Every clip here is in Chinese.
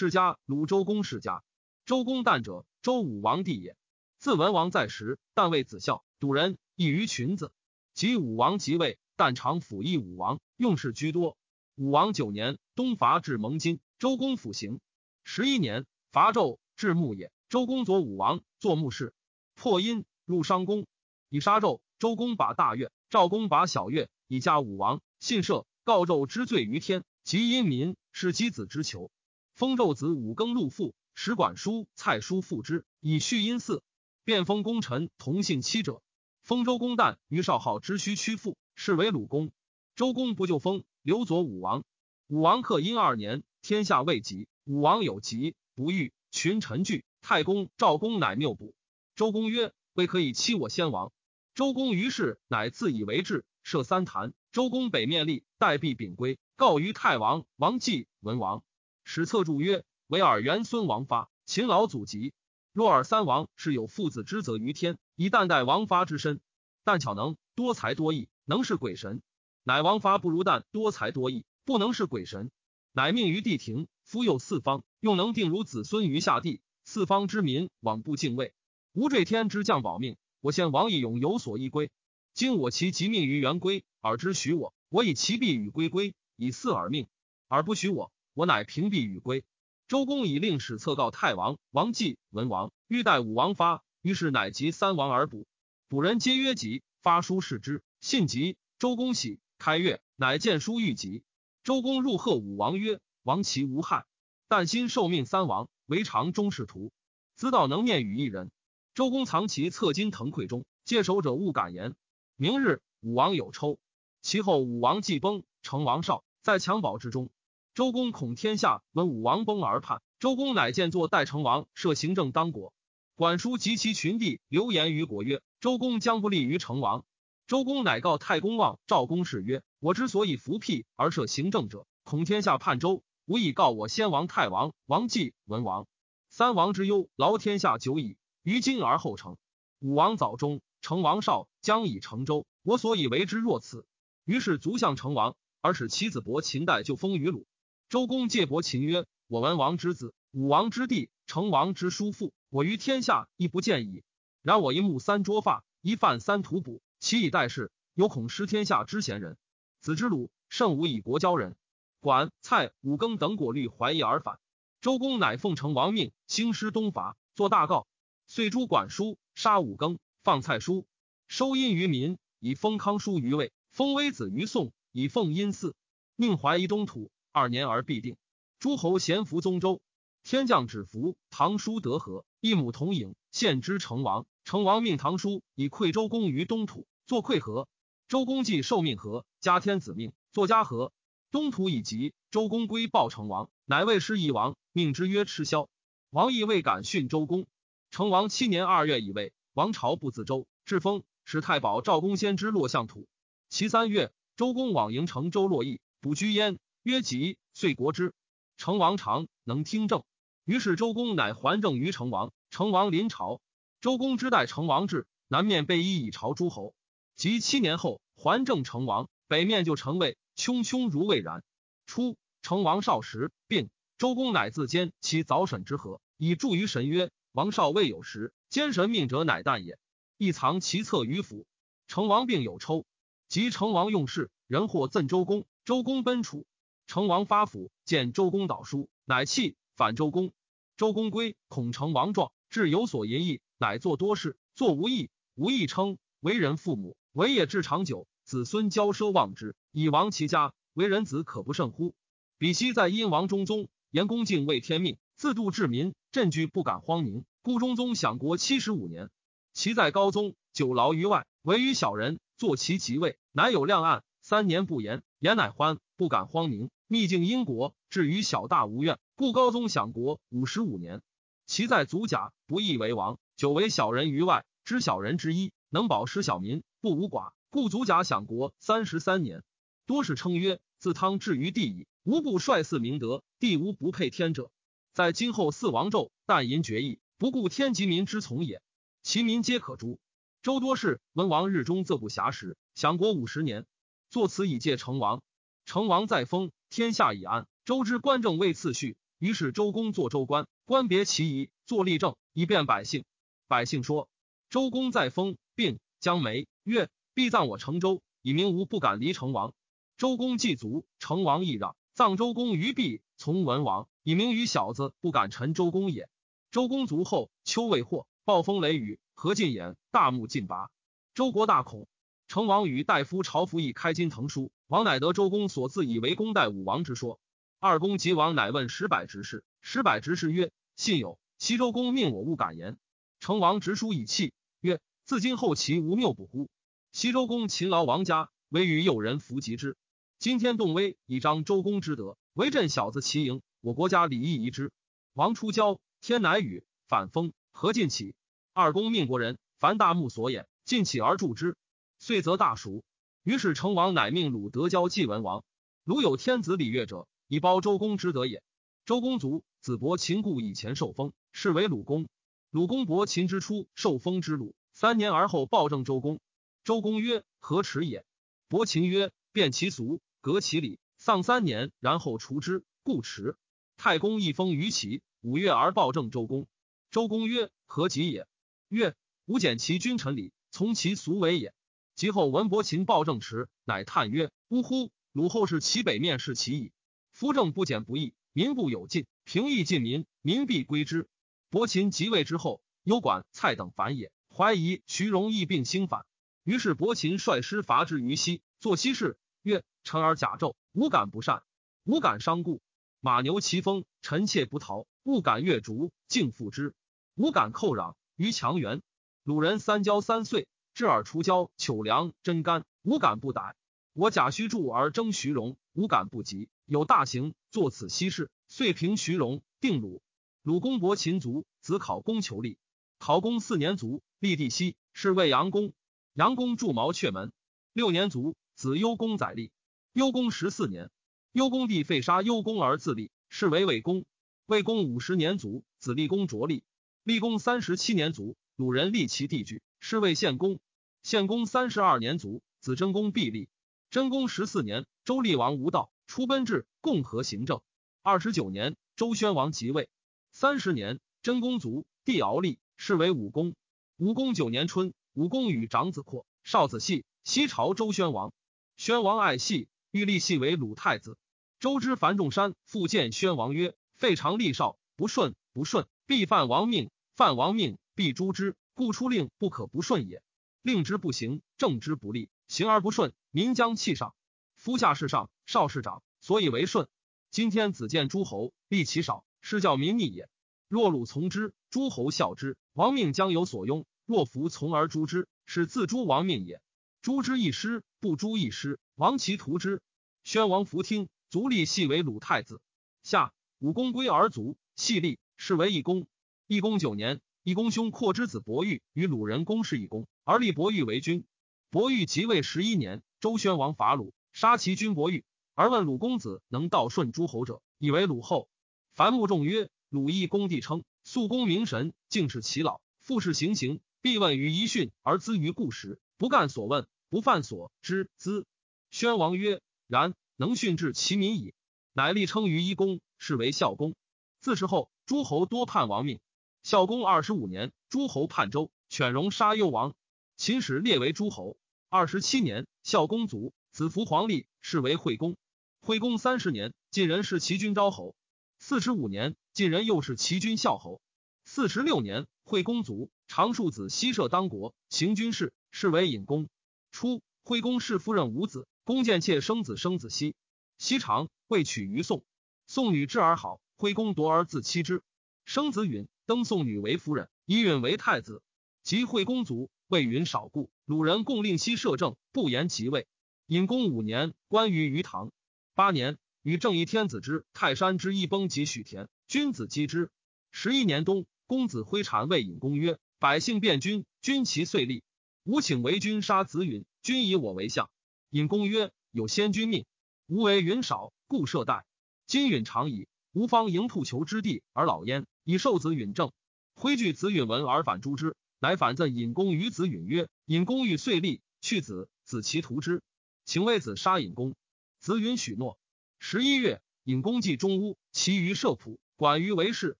世家鲁周公世家。周公旦者，周武王弟也。自文王在时，但为子孝，笃人，异于群子。及武王即位，但常辅翼武王，用事居多。武王九年，东伐至蒙津，周公辅行。十一年，伐纣至牧野，周公佐武王作牧事，破殷，入商公，以杀纣。周公把大越，赵公把小越，以加武王。信社告纣之罪于天，及殷民，是箕子之求。封纣子五更入父，使管叔、蔡叔父之，以续殷祀。便封功臣同姓妻者。封周公旦于少昊之须屈父，是为鲁公。周公不就封，刘佐武王。武王克殷二年，天下未及，武王有疾，不愈，群臣惧。太公、赵公乃谬补。周公曰：“未可以欺我先王。”周公于是乃自以为治，设三坛。周公北面立，代币秉归，告于太王、王继、文王。史册注曰：“为尔元孙王发，勤劳祖籍。若尔三王是有父子之责于天，以旦代王发之身。但巧能多才多艺，能是鬼神。乃王发不如旦多才多艺，不能是鬼神。乃命于地庭，夫佑四方，用能定如子孙于下地。四方之民往不敬畏，无坠天之将保命。”我先王义勇有所依归，今我其疾命于元归，尔之许我，我以其必与归归，以四而命，而不许我，我乃平必与归。周公以令史册告太王、王继、文王，欲待武王发，于是乃及三王而卜。卜人皆曰吉，发书视之，信吉。周公喜，开月，乃见书欲吉。周公入贺武王曰：“王其无害，但心受命三王，为常中士徒，兹道能面与一人。”周公藏其侧金腾馈中，借守者勿敢言。明日，武王有抽。其后，武王既崩，成王少在襁褓之中。周公恐天下闻武王崩而叛，周公乃见作代成王，设行政当国。管叔及其群弟流言于国曰：“周公将不利于成王。”周公乃告太公望、赵公氏曰：“我之所以服辟而设行政者，恐天下叛周，无以告我先王太王、王继、文王三王之忧，劳天下久矣。”于今而后成，武王早终，成王少将以成周。我所以为之若此。于是卒相成王，而使其子伯秦代就封于鲁。周公借伯禽曰：“我文王之子，武王之弟，成王之叔父，我于天下亦不见矣。然我一目三捉发，一犯三屠捕，其以待事，有恐失天下之贤人。子之鲁，胜无以国交人。管、蔡、武庚等果虑怀疑而反。周公乃奉成王命，兴师东伐，作大告。”遂诛管叔，杀五更，放蔡叔，收殷于民，以封康叔于魏，封微子于宋，以奉殷祀，命怀疑东土，二年而必定。诸侯咸服宗周，天降止服。唐叔得和，一母同影，献之成王。成王命唐叔以馈周公于东土，作馈和。周公既受命和，加天子命，作嘉和。东土已及，周公归报成王，乃为师夷王，命之曰赤霄。王亦未敢训周公。成王七年二月，以为王朝不自周，至封使太保赵公先之落相土。其三月，周公往营成周洛邑，卜居焉，曰吉，遂国之。成王常能听政，于是周公乃还政于成王。成王临朝，周公之代成王至，南面被衣以朝诸侯。及七年后，还政成王，北面就成魏，汹汹如未然。初，成王少时病，周公乃自监其早审之和，以助于神曰。王少未有时，奸神命者乃旦也。亦藏其策于府。成王病有抽，及成王用事，人或赠周公。周公奔楚，成王发府见周公导书，乃弃反周公。周公归，恐成王壮，至有所淫逸，乃作多事，作无益。无益称为人父母，为也至长久，子孙骄奢忘之，以亡其家。为人子可不胜乎？比昔在殷王中宗，言恭敬畏天命，自度治民。镇居不敢荒宁，故中宗享国七十五年。其在高宗久劳于外，唯于小人坐其即位，乃有亮案。三年不言，言乃欢，不敢荒宁。秘境英国，至于小大无怨，故高宗享国五十五年。其在足甲，不义为王，久为小人于外，知小人之一，能保失小民，不无寡，故足甲享国三十三年。多是称曰：自汤至于地矣，无不率祀明德，帝无不配天者。在今后四王纣，但淫决议，不顾天及民之从也。其民皆可诛。周多士文王日中，则不暇时，享国五十年。作此以戒成王。成王在封，天下已安。周之官政未次序，于是周公作周官，官别其仪，作立政，以便百姓。百姓说：“周公在封，并将梅曰，必葬我成周，以明无不敢离成王。”周公祭卒，成王亦让，葬周公于毕，从文王，以明于小子不敢臣周公也。周公卒后，秋未获，暴风雷雨，何进眼，大木尽拔。周国大恐。成王与大夫朝服以开金腾书，王乃得周公所自以为公代武王之说。二公及王，乃问石柏执事。石柏执事曰：“信有。”西周公命我勿敢言。成王执书以泣，曰：“自今后其无谬不乎？”西周公勤劳王家，唯与友人弗及之。今天动威，以彰周公之德，为朕小子齐营，我国家礼义宜之。王出郊，天乃雨，反风，何进起？二公命国人，凡大木所掩，尽起而助之。遂则大蜀。于是成王乃命鲁德交祭文王。鲁有天子礼乐者，以 báo 周公之德也。周公卒，子伯秦故以前受封，是为鲁公。鲁公伯秦之初，受封之鲁，三年而后暴政周公。周公曰：“何耻也？”伯秦曰：“变其俗。”革其礼，丧三年，然后除之，故迟。太公一封于齐，五月而暴政周公。周公曰：“何及也？”曰：“吾简其君臣礼，从其俗为也。”及后闻伯禽报正迟，乃叹曰：“呜呼！鲁后是其北面是其矣。夫政不简不义，民不有尽，平易近民，民必归之。”伯禽即位之后，忧管蔡等反也，怀疑徐荣亦并兴反。于是伯禽率师伐之于西，作西事。曰：臣而甲胄，无敢不善，无敢伤故。马牛其风，臣妾不逃，勿敢越逐，敬复之。吾敢寇壤于强援。鲁人三交三岁，至而除交，糗粮真干，无敢不逮。我贾虚助而争徐荣，无敢不及。有大行，作此西事，遂平徐荣，定鲁。鲁公伯秦卒，子考公求立。考公四年卒，立帝西，是为阳公。阳公筑毛雀门。六年卒。子幽公载立，幽公十四年，幽公弟废杀幽公而自立，是为魏公。魏公五十年卒，子立公着立。立公三十七年卒，鲁人立其弟举，是为献公。献公三十二年卒，子真公毕立。真公十四年，周厉王无道，出奔至，共和行政。二十九年，周宣王即位。三十年，真公卒，弟敖立，是为武公。武公九年春，武公与长子括、少子系西朝周宣王。宣王爱系，欲立系为鲁太子。周之樊仲山复见宣王曰：“废长立少，不顺不顺，必犯王命；犯王命，必诛之。故出令不可不顺也。令之不行，政之不利，行而不顺，民将弃上。夫下士上，少士长，所以为顺。今天子见诸侯，利其少，是教民逆也。若鲁从之，诸侯效之，王命将有所拥；若服从而诛之，是自诛王命也。”诛之一师，不诛一师，亡其徒之。宣王弗听，卒立系为鲁太子。夏，武公归而卒，系立，是为义公。义公九年，义公兄阔之子伯玉与鲁人公事义公，而立伯玉为君。伯玉即位十一年，周宣王伐鲁，杀其君伯玉，而问鲁公子能道顺诸侯者，以为鲁后。樊穆仲曰：鲁义公帝称，肃公明神，敬视其老，复是行刑，必问于遗训而资于故时。不干所问，不犯所知资。宣王曰：“然，能训治其民矣。”乃立称于一公，是为孝公。自是后，诸侯多叛王命。孝公二十五年，诸侯叛周，犬戎杀幽王。秦始列为诸侯。二十七年，孝公卒，子服皇立，是为惠公。惠公三十年，晋人是齐君昭侯。四十五年，晋人又是齐君孝侯。四十六年，惠公卒，长庶子西射当国，行军事。是为隐公。初，惠公氏夫人无子，公见妾生子，生子熙。熙长，未娶于宋。宋女质而好，惠公夺而自妻之，生子允，登宋女为夫人，以允为太子。及惠公卒，魏云少故，鲁人共令熙摄政，不言即位。隐公五年，关于于唐。八年，与正义天子之泰山之一崩及许田，君子击之。十一年冬，公子挥禅谓隐公曰：“百姓变君，君其遂立。”吾请为君杀子允，君以我为相。尹公曰：“有先君命，吾为云少，故设代。今允长矣，吾方迎兔求之地而老焉，以受子允政。挥惧子允闻而反诛之，乃反赠尹公于子允曰：‘尹公欲遂立，去子，子其图之，请为子杀尹公。’子允许诺。十一月，尹公祭中屋，其余射仆，管于为氏。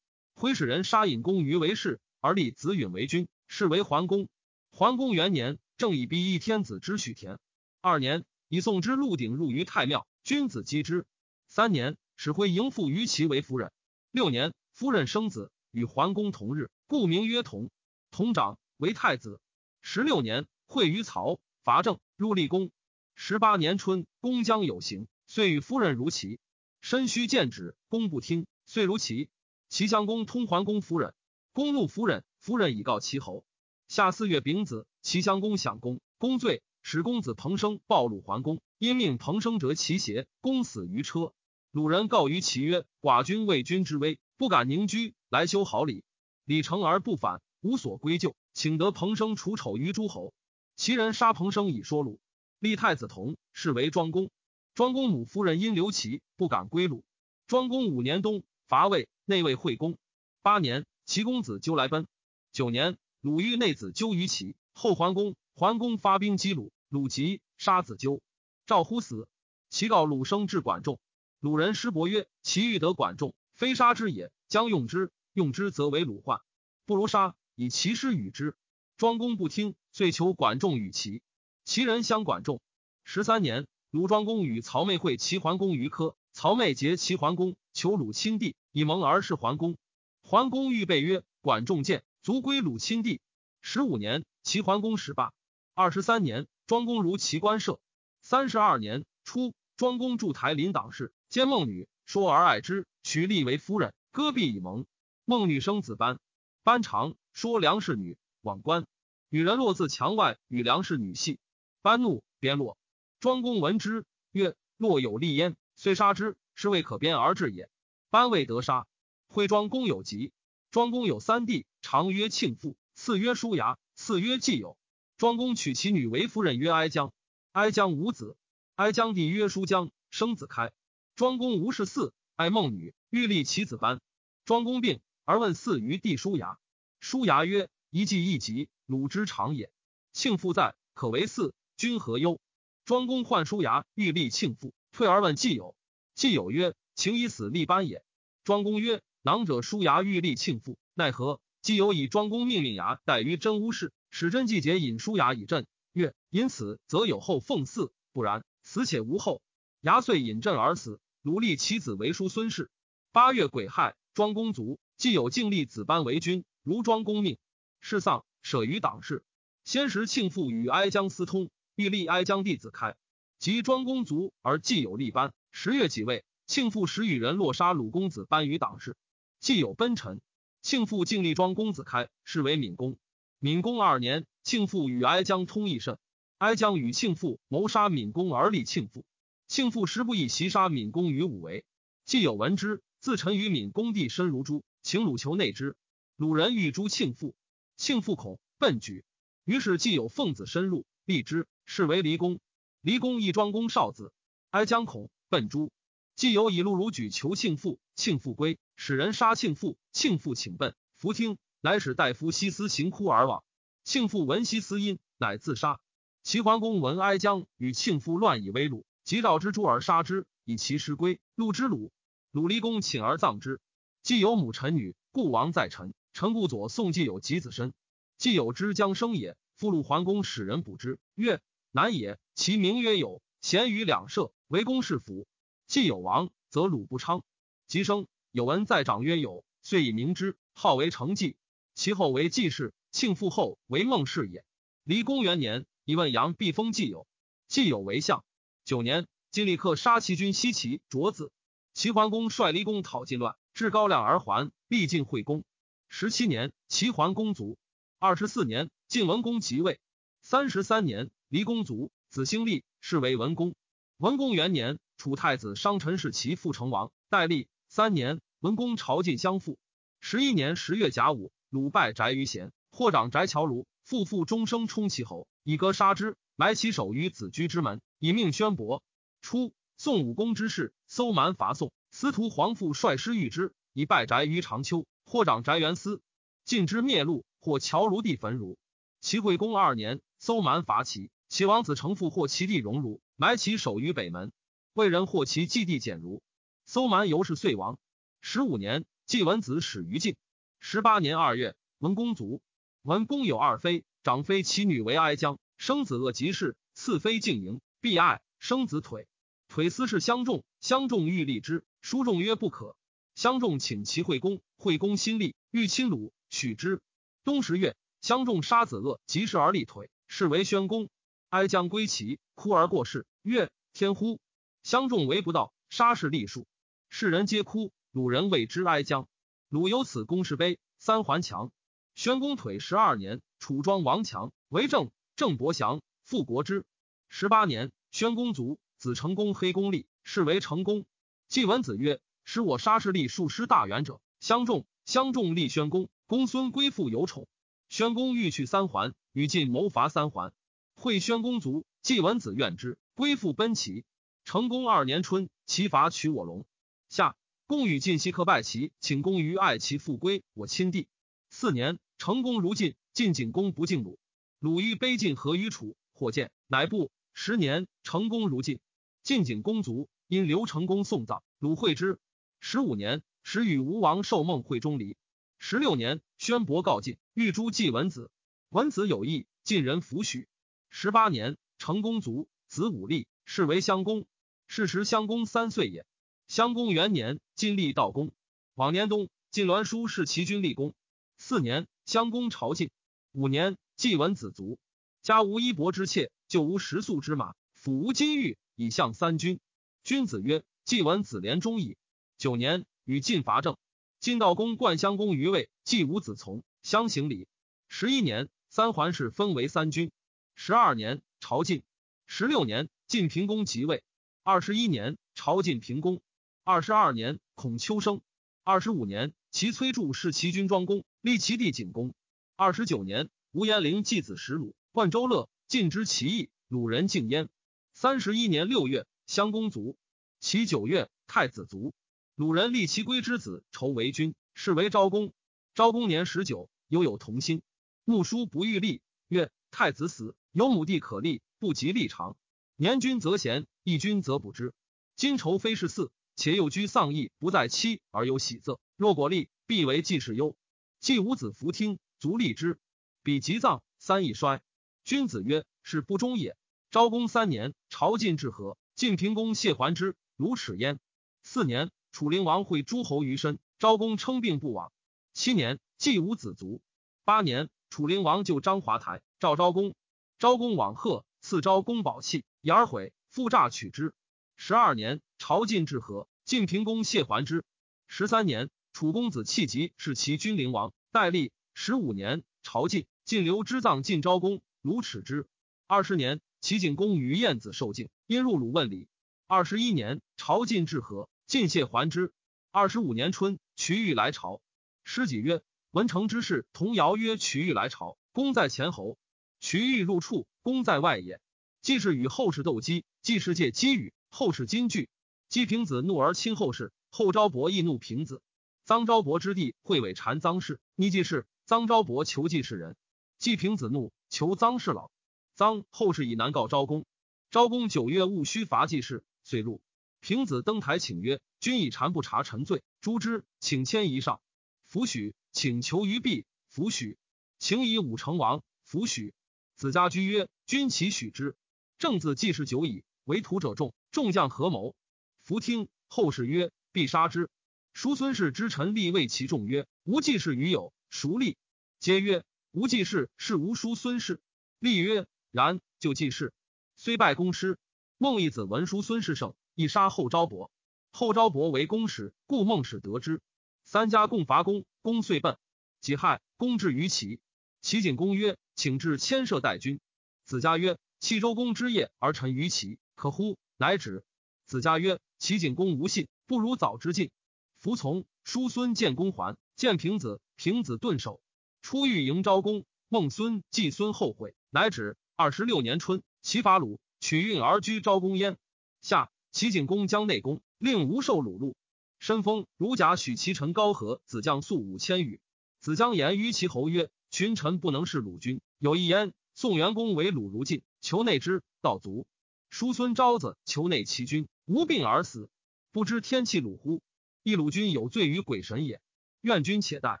挥使人杀尹公于为氏，而立子允为君，是为桓公。桓公元年，正以逼一天子之许田。二年，以宋之鹿鼎入于太庙，君子击之。三年，使挥迎父于其为夫人。六年，夫人生子，与桓公同日，故名曰同。同长为太子。十六年，会于曹，伐郑，入立宫。十八年春，公将有行，遂与夫人如齐。身须见旨，公不听，遂如齐。齐襄公通桓公夫人，公怒夫人，夫人以告齐侯。夏四月丙子，齐襄公享公，公罪，使公子彭生暴露桓公，因命彭生折其邪，公死于车。鲁人告于齐曰：“寡君为君之威，不敢宁居，来修好礼。礼成而不反，无所归咎，请得彭生除丑于诸侯。齐人杀彭生以说鲁。立太子同，是为庄公。庄公母夫人因刘齐，不敢归鲁。庄公五年冬，伐魏，内卫惠公。八年，齐公子纠来奔。九年，鲁豫内子纠于齐，后桓公。桓公发兵击鲁，鲁急，杀子纠。赵乎死。齐告鲁生至管仲。鲁人师伯曰：“其欲得管仲，非杀之也，将用之。用之，则为鲁患，不如杀，以其师与之。”庄公不听，遂求管仲与齐。齐人相管仲。十三年，鲁庄公与曹妹会齐桓公于科，曹妹结齐桓公，求鲁亲弟，以盟而是桓公。桓公欲备曰：“管仲见，卒归鲁亲弟。”十五年，齐桓公始罢。二十三年，庄公如齐官舍。三十二年初，庄公筑台临党事。兼孟女，说而爱之，娶立为夫人，戈壁以盟。孟女生子班，班长说梁氏女，往官。女人落自墙外，与梁氏女戏。班怒，鞭落。庄公闻之，曰：“若有利焉，虽杀之，是未可鞭而治也。”班未得杀。徽庄公有疾。庄公有三弟，常曰庆父，次曰叔牙，次曰季友。庄公娶其女为夫人，曰哀姜。哀姜无子。哀姜弟曰叔姜，生子开。庄公无事嗣，爱孟女，欲立其子班。庄公病，而问嗣于弟叔牙。叔牙曰：“一计一疾，鲁之常也。庆父在，可为嗣，君何忧？”庄公患叔牙，欲立庆父，退而问季友。季友曰：“请以死立班也。”庄公曰：“囊者叔牙欲立庆父，奈何？”季友以庄公命令牙待于真乌氏，使真季节引叔牙以镇。曰：“因此则有后奉嗣，不然，死且无后。”牙遂引镇而死。鲁立其子为叔孙氏。八月癸亥，庄公卒，既有敬立子班为君，如庄公命。事丧，舍于党事。先时庆父与哀姜私通，欲立哀姜弟子开。及庄公卒，而既有立班。十月己未，庆父时与人落杀鲁公子班于党事。既有奔臣，庆父敬立庄公子开，是为闵公。闵公二年，庆父与哀姜通义甚。哀姜与庆父谋杀闵公而立庆父。庆父时不以袭杀闵公于武为，既有闻之，自陈于闵公地深如猪，请鲁求内之。鲁人欲诛庆父，庆父恐，奔举。于是既有奉子深入，立之，是为离公。离公亦庄公少子，哀姜恐，奔诛。既有以陆如举求庆父，庆父归，使人杀庆父。庆父请奔，弗听，乃使大夫西斯行哭而往。庆父闻西斯音，乃自杀。齐桓公闻哀姜与庆父乱以威鲁。即召之诛而杀之，以其尸归。陆之鲁，鲁离公请而葬之。既有母臣女，故王在臣。臣故左宋既有及子身。既有之将生也，复鲁桓公使人卜之，曰：男也。其名曰有，贤于两舍，为公士府。既有王，则鲁不昌。及生，有闻在长曰有，遂以名之，号为成纪。其后为季氏，庆父后为孟氏也。离公元年，以问阳必封季有，季有为相。九年，晋立克杀齐军西齐卓子。齐桓公率离公讨晋乱，至高亮而还，必晋惠公。十七年，齐桓公卒。二十四年，晋文公即位。三十三年，离公卒，子兴立，是为文公。文公元年，楚太子商臣弑齐父成王，代立三年，文公朝晋相复。十一年十月甲午，鲁败翟于贤，获长翟乔卢，父父终生冲其侯，以戈杀之，埋其首于子居之门。以命宣伯。初，宋武公之事，搜蛮伐宋，司徒皇父率师御之，以败翟于长丘，或长翟元司，晋之灭路，或乔如地焚儒。齐惠公二年，搜蛮伐齐，齐王子成父获其地荣儒，埋其首于北门。魏人获其祭地简如，搜蛮由是遂亡。十五年，季文子始于晋。十八年二月，文公卒。文公有二妃，长妃其女为哀姜，生子恶及氏；次妃敬营，必爱，生子腿。腿思是相仲，相仲欲立之，书仲曰不可。相仲请齐惠公，惠公心立，欲亲鲁，许之。冬十月，相仲杀子恶及时而立腿，是为宣公。哀将归齐，哭而过世，曰：“天乎！相仲为不道，杀氏立树。”世人皆哭。鲁人谓之哀将。鲁有此公事碑，三环墙。宣公腿十二年，楚庄王强为政，郑伯祥复国之。十八年，宣公卒，子成公黑公立，是为成公。季文子曰：“使我杀士立数师大元者，相仲。相仲立宣公，公孙归附有宠。宣公欲去三桓，与晋谋伐三桓。会宣公卒，季文子怨之，归附奔齐。成公二年春，齐伐取我龙。夏，公与晋西克拜齐，请公于爱其复归我亲弟。四年。”成功如晋，晋景公不敬鲁。鲁欲卑晋何于楚，或见，乃不。十年，成功如晋，晋景公卒，因刘成功送葬。鲁会之。十五年，时与吴王受梦会钟离。十六年，宣伯告晋，欲诛季文子。文子有意，晋人弗许。十八年，成公卒，子武立，是为襄公。是时襄公三岁也。襄公元年，晋立道公。往年冬，晋栾书是齐军立功。四年。襄公朝晋五年，季文子卒。家无衣帛之妾，就无食粟之马，府无金玉，以向三军。君子曰：“季文子廉忠矣。”九年，与晋伐郑。晋道公冠襄公于位，继武子从，相行礼。十一年，三桓氏分为三军。十二年，朝晋。十六年，晋平公即位。二十一年，朝晋平公。二十二年，孔丘生。二十五年，齐崔杼弑齐军庄公。立其弟景公。二十九年，吴延陵继子石鲁，冠周乐，晋之其义，鲁人敬焉。三十一年六月，襄公卒。其九月，太子卒。鲁人立其归之子仇为君，是为昭公。昭公年十九，犹有童心。穆叔不欲立，曰：太子死，有母弟可立，不及立长。年君则贤，义君则不知。今仇非是嗣，且又居丧义，不在妻而有喜色。若果立，必为季氏忧。季无子弗听，卒立之。彼及葬，三易衰。君子曰：“是不忠也。”昭公三年，朝晋至和，晋平公谢还之，如齿焉。四年，楚灵王会诸侯于身，昭公称病不往。七年，季无子卒。八年，楚灵王就张华台，召昭公。昭公往贺，赐昭公宝器，以而毁，复诈取之。十二年，朝晋至和，晋平公谢还之。十三年。楚公子弃疾是其君灵王，代立十五年，朝晋，晋留之葬晋昭公，鲁耻之。二十年，齐景公与晏子受敬，因入鲁问礼。二十一年，朝晋至和，尽谢还之。二十五年春，瞿玉来朝，师己曰：“文成之事，童谣曰：‘瞿玉来朝，公在前侯。’瞿玉入处，公在外也。既是与后世斗鸡，既是借鸡语，后世金句。姬平子怒而亲后世，后昭伯亦怒平子。”臧昭伯之弟会尾谗臧氏，逆季氏。臧昭伯求季氏人，季平子怒，求臧氏老。臧后世以南告昭公。昭公九月戊戌伐季氏，遂入。平子登台请曰：“君以谗不察臣罪，诛之，请迁移上。”弗许，请求于毕。弗许，请以武成王。弗许。子家居曰：“君其许之。”正字既是久矣，为徒者众，众将合谋。弗听。后世曰：“必杀之。”叔孙氏之臣立谓其众曰：“吾既是与有孰立？”皆曰：“吾既是是吾叔孙氏。”立曰：“然。”就季氏，虽拜公师。孟义子闻叔孙氏胜，亦杀后昭伯。后昭伯为公使，故孟使得之。三家共伐公，公遂奔。己亥，公至于齐。齐景公曰：“请至牵涉代君。”子家曰：“弃周公之业而臣于齐，可乎？”乃止。子家曰：“齐景公无信，不如早之进。”服从叔孙见公还，见平子，平子顿首。出狱迎昭公，孟孙季孙后悔，乃止。二十六年春，齐伐鲁，取运而居昭公焉。夏，齐景公将内宫，令无受鲁禄。申封如甲许其臣高和子将粟五千余。子将言于其侯曰：“群臣不能是鲁君。有一言，宋元公为鲁如晋，求内之，道足。叔孙昭子求内齐君，无病而死，不知天气鲁乎？”一鲁君有罪于鬼神也。愿君且待。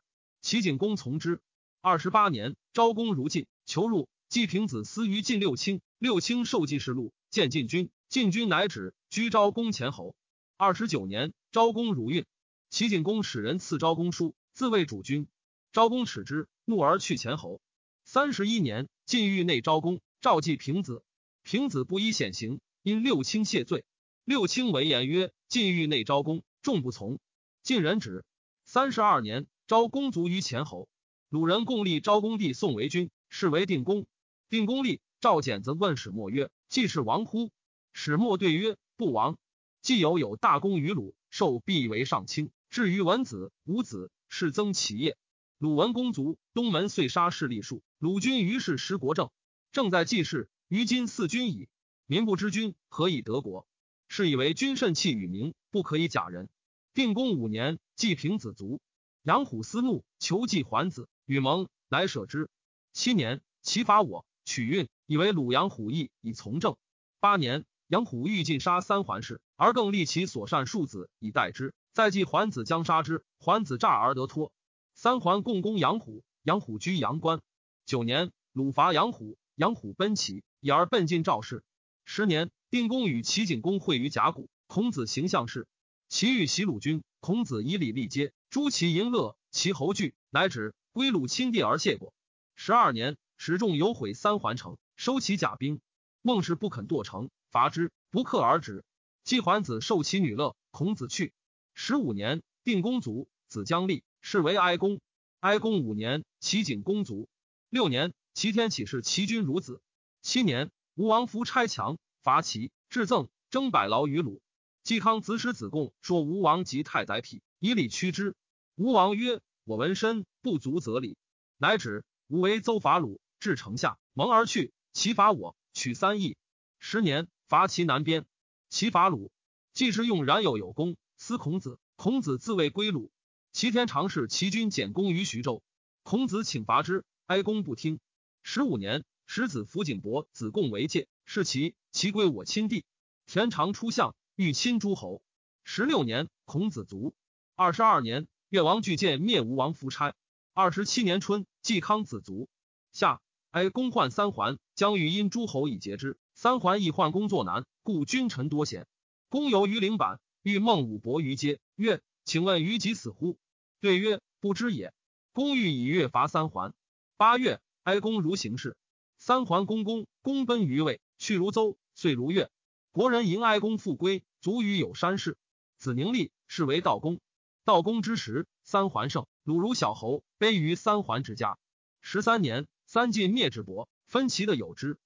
齐景公从之。二十八年，昭公如晋，求入。季平子思于晋六卿，六卿受记事录，见晋君。晋君乃止，居昭公前侯。二十九年，昭公如运，齐景公使人赐昭公书，自谓主君。昭公耻之，怒而去前侯。三十一年，晋狱内昭公，召季平子。平子不依显行，因六卿谢罪。六卿为言曰：“晋狱内昭公，众不从。”晋人止。三十二年，昭公卒于前侯。鲁人共立昭公弟宋为君，是为定公。定公立，赵简子问始末曰：“既是王乎？”始末对曰：“不亡。既有有大功于鲁，受必为上卿。至于文子、武子，是增其业。鲁文公卒，东门遂杀势力数。鲁君于是失国政，正在继世。于今四君矣。民不知君，何以得国？是以为君慎气与民，不可以假人。”定公五年，季平子卒。杨虎思怒，求季桓子，与盟，乃舍之。七年，齐伐我，取运，以为鲁阳虎邑，以从政。八年，杨虎欲尽杀三桓氏，而更立其所善庶子以待之。再继桓子将杀之，桓子诈而得脱。三桓共攻杨虎，杨虎居阳关。九年，鲁伐杨虎，杨虎奔齐，以而奔进赵氏。十年，定公与齐景公会于甲骨，孔子行相事。齐欲袭鲁军，孔子以礼立阶，诛其淫乐，其侯惧，乃止。归鲁亲地而谢过。十二年，始众有毁三桓城，收其甲兵。孟氏不肯堕城，伐之，不克而止。季桓子受其女乐，孔子去。十五年，定公卒，子将立，是为哀公。哀公五年，齐景公卒。六年，齐天启是齐君孺子。七年，吴王夫差强伐齐，至赠征百劳于鲁。季康子使子贡说吴王及太宰匹，以礼屈之。吴王曰：“我闻身不足则礼。”乃止。吴为邹伐鲁，至城下，蒙而去。齐伐我，取三邑。十年，伐齐南边。齐伐鲁，季氏用冉有有功，思孔子。孔子自谓归鲁。齐天常侍齐军简公于徐州，孔子请伐之，哀公不听。十五年，使子服景伯子贡为戒，是齐。齐归我亲弟。田常出相。欲亲诸侯。十六年，孔子卒。二十二年，越王巨建灭吴王夫差。二十七年春，季康子卒。夏，哀公患三桓，将欲因诸侯以节之。三桓亦患工作难，故君臣多贤。公游于陵坂，遇孟武伯于街，曰：“请问于己死乎？”对曰：“不知也。”公欲以月伐三桓。八月，哀公如行事。三桓公公，公奔于魏，去如邹，遂如越。国人迎哀公复归，卒于有山氏。子宁立，是为道公。道公之时，三桓盛，鲁如小侯，卑于三桓之家。十三年，三晋灭之伯，分其的有之。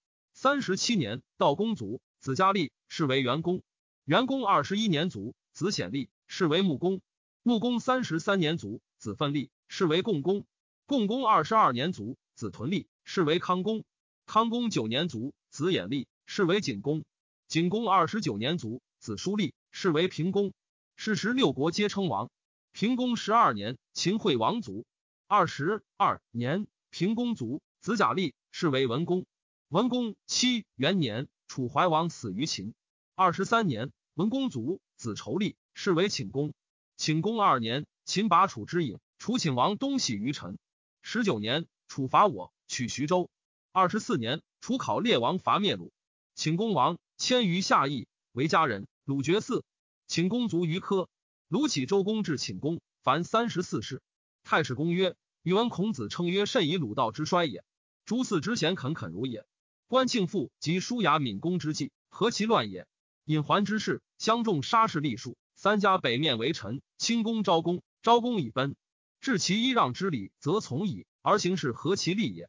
三十七年，道公卒，子嘉立，是为元公。元公二十一年卒，子显立，是为穆公。穆公三十三年卒，子奋立，是为共公。共公二十二年卒，子屯立，是为康公。康公九年卒，子衍立，是为景公。景公二十九年卒，子叔立，是为平公。是时六国皆称王。平公十二年，秦惠王卒。二十二年，平公卒，子贾立，是为文公。文公七元年，楚怀王死于秦。二十三年，文公卒，子仇立，是为顷公。顷公二年，秦拔楚之郢，楚顷王东徙于陈。十九年，楚伐我，取徐州。二十四年，楚考烈王伐灭鲁，顷公王。迁于下邑，为家人。鲁绝嗣，请公卒于科。鲁启周公至寝公，凡三十四世。太史公曰：“宇文孔子称曰：甚以鲁道之衰也。诸嗣之贤恳恳如也。关庆父及叔牙闵公之际，何其乱也！隐桓之事，相众杀士立数，三家北面为臣。清公昭公，昭公以奔，至其揖让之礼，则从矣。而行事何其利也！